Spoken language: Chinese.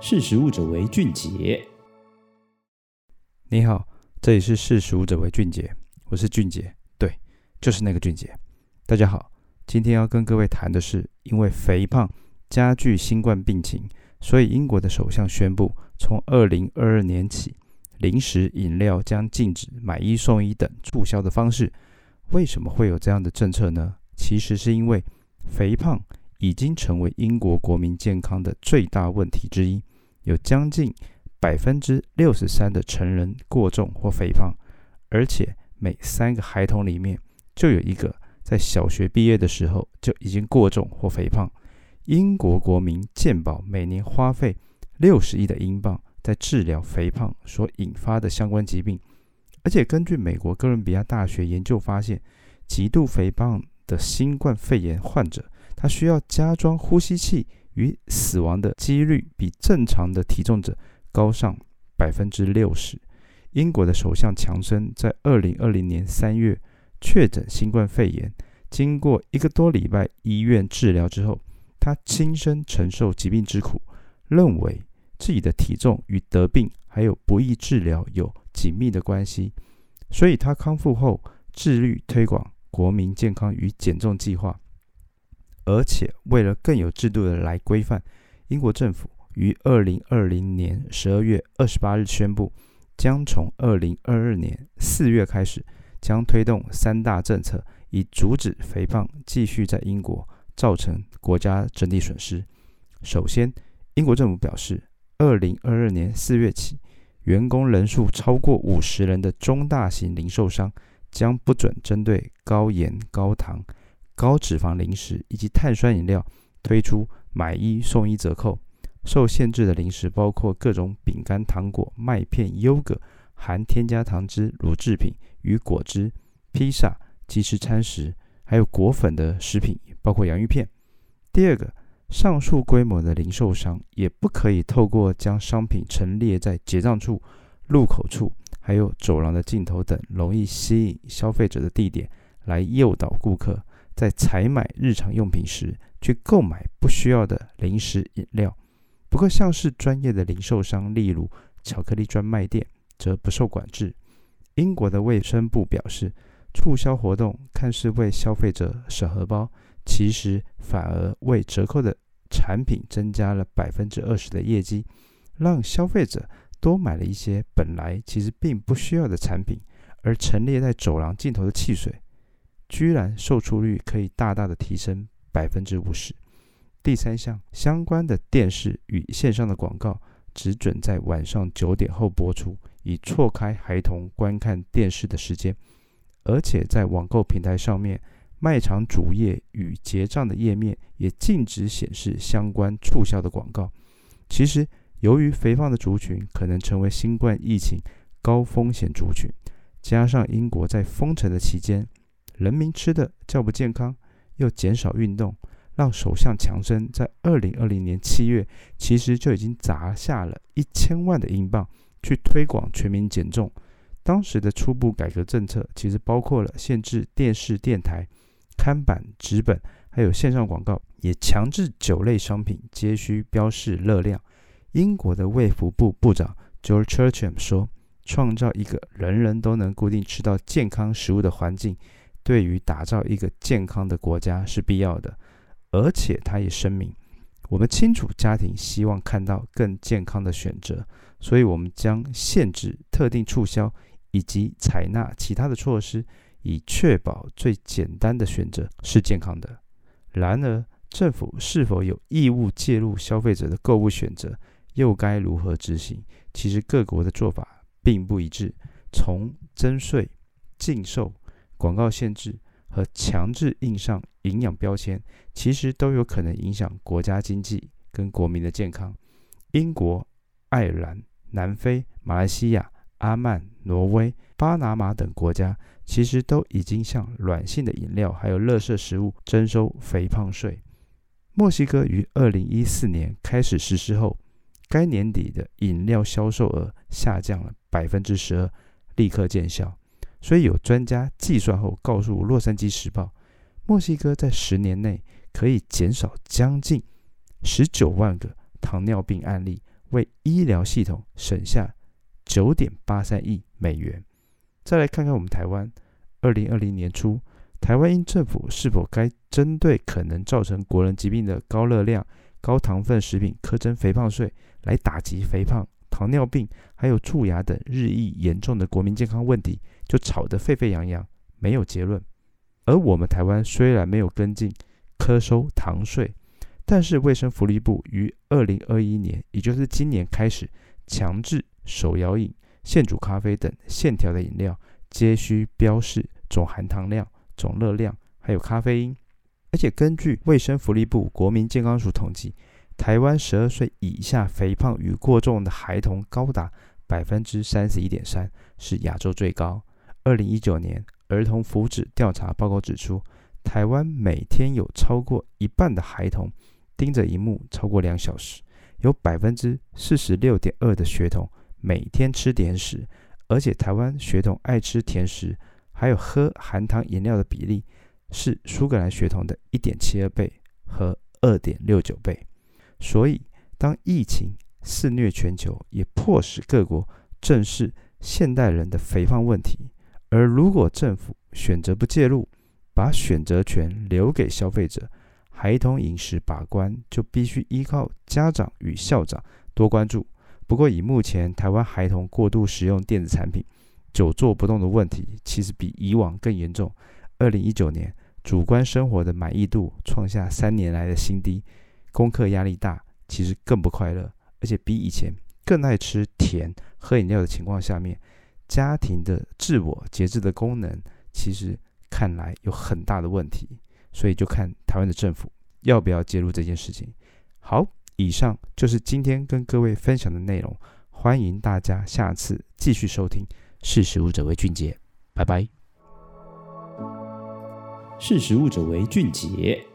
识食物者为俊杰。你好，这里是识食物者为俊杰，我是俊杰，对，就是那个俊杰。大家好，今天要跟各位谈的是，因为肥胖加剧新冠病情，所以英国的首相宣布，从二零二二年起，零食饮料将禁止买一送一等促销的方式。为什么会有这样的政策呢？其实是因为肥胖已经成为英国国民健康的最大问题之一。有将近百分之六十三的成人过重或肥胖，而且每三个孩童里面就有一个在小学毕业的时候就已经过重或肥胖。英国国民健保每年花费六十亿的英镑在治疗肥胖所引发的相关疾病，而且根据美国哥伦比亚大学研究发现，极度肥胖的新冠肺炎患者，他需要加装呼吸器。与死亡的几率比正常的体重者高上百分之六十。英国的首相强生在二零二零年三月确诊新冠肺炎，经过一个多礼拜医院治疗之后，他亲身承受疾病之苦，认为自己的体重与得病还有不易治疗有紧密的关系，所以他康复后致力推广国民健康与减重计划。而且，为了更有制度的来规范，英国政府于二零二零年十二月二十八日宣布，将从二零二二年四月开始，将推动三大政策，以阻止肥胖继续在英国造成国家整体损失。首先，英国政府表示，二零二二年四月起，员工人数超过五十人的中大型零售商将不准针对高盐、高糖。高脂肪零食以及碳酸饮料推出买一送一折扣。受限制的零食包括各种饼干、糖果、麦片、优格、含添加糖汁、乳制品与果汁、披萨、即食餐食，还有果粉的食品，包括洋芋片。第二个，上述规模的零售商也不可以透过将商品陈列在结账处、入口处，还有走廊的尽头等容易吸引消费者的地点来诱导顾客。在采买日常用品时，去购买不需要的零食饮料。不过，像是专业的零售商，例如巧克力专卖店，则不受管制。英国的卫生部表示，促销活动看似为消费者省荷包，其实反而为折扣的产品增加了百分之二十的业绩，让消费者多买了一些本来其实并不需要的产品，而陈列在走廊尽头的汽水。居然售出率可以大大的提升百分之五十。第三项，相关的电视与线上的广告只准在晚上九点后播出，以错开孩童观看电视的时间。而且在网购平台上面，卖场主页与结账的页面也禁止显示相关促销的广告。其实，由于肥胖的族群可能成为新冠疫情高风险族群，加上英国在封城的期间，人民吃的较不健康，又减少运动，让首相强生在二零二零年七月其实就已经砸下了一千万的英镑去推广全民减重。当时的初步改革政策其实包括了限制电视、电台、看板、纸本，还有线上广告，也强制酒类商品皆需标示热量。英国的卫福部部长 George Churcham 说：“创造一个人人都能固定吃到健康食物的环境。”对于打造一个健康的国家是必要的，而且他也声明，我们清楚家庭希望看到更健康的选择，所以我们将限制特定促销以及采纳其他的措施，以确保最简单的选择是健康的。然而，政府是否有义务介入消费者的购物选择，又该如何执行？其实各国的做法并不一致，从征税、禁售。广告限制和强制印上营养标签，其实都有可能影响国家经济跟国民的健康。英国、爱尔兰、南非、马来西亚、阿曼、挪威、巴拿马等国家，其实都已经向软性的饮料还有垃圾食物征收肥胖税。墨西哥于二零一四年开始实施后，该年底的饮料销售额下降了百分之十二，立刻见效。所以有专家计算后告诉《洛杉矶时报》，墨西哥在十年内可以减少将近十九万个糖尿病案例，为医疗系统省下九点八三亿美元。再来看看我们台湾，二零二零年初，台湾因政府是否该针对可能造成国人疾病的高热量、高糖分食品苛征肥胖税，来打击肥胖、糖尿病还有蛀牙等日益严重的国民健康问题，就吵得沸沸扬扬，没有结论。而我们台湾虽然没有跟进科收糖税，但是卫生福利部于二零二一年，也就是今年开始，强制手摇饮。现煮咖啡等现调的饮料，皆需标示总含糖量、总热量，还有咖啡因。而且根据卫生福利部国民健康署统计，台湾十二岁以下肥胖与过重的孩童高达百分之三十一点三，是亚洲最高。二零一九年儿童福祉调查报告指出，台湾每天有超过一半的孩童盯着荧幕超过两小时，有百分之四十六点二的学童。每天吃甜食，而且台湾学童爱吃甜食，还有喝含糖饮料的比例是苏格兰学童的一点七二倍和二点六九倍。所以，当疫情肆虐全球，也迫使各国正视现代人的肥胖问题。而如果政府选择不介入，把选择权留给消费者，孩童饮食把关就必须依靠家长与校长多关注。不过，以目前台湾孩童过度使用电子产品、久坐不动的问题，其实比以往更严重。二零一九年，主观生活的满意度创下三年来的新低，功课压力大，其实更不快乐，而且比以前更爱吃甜、喝饮料的情况下面，家庭的自我节制的功能，其实看来有很大的问题。所以，就看台湾的政府要不要介入这件事情。好。以上就是今天跟各位分享的内容，欢迎大家下次继续收听。识食物者为俊杰，拜拜。识食物者为俊杰。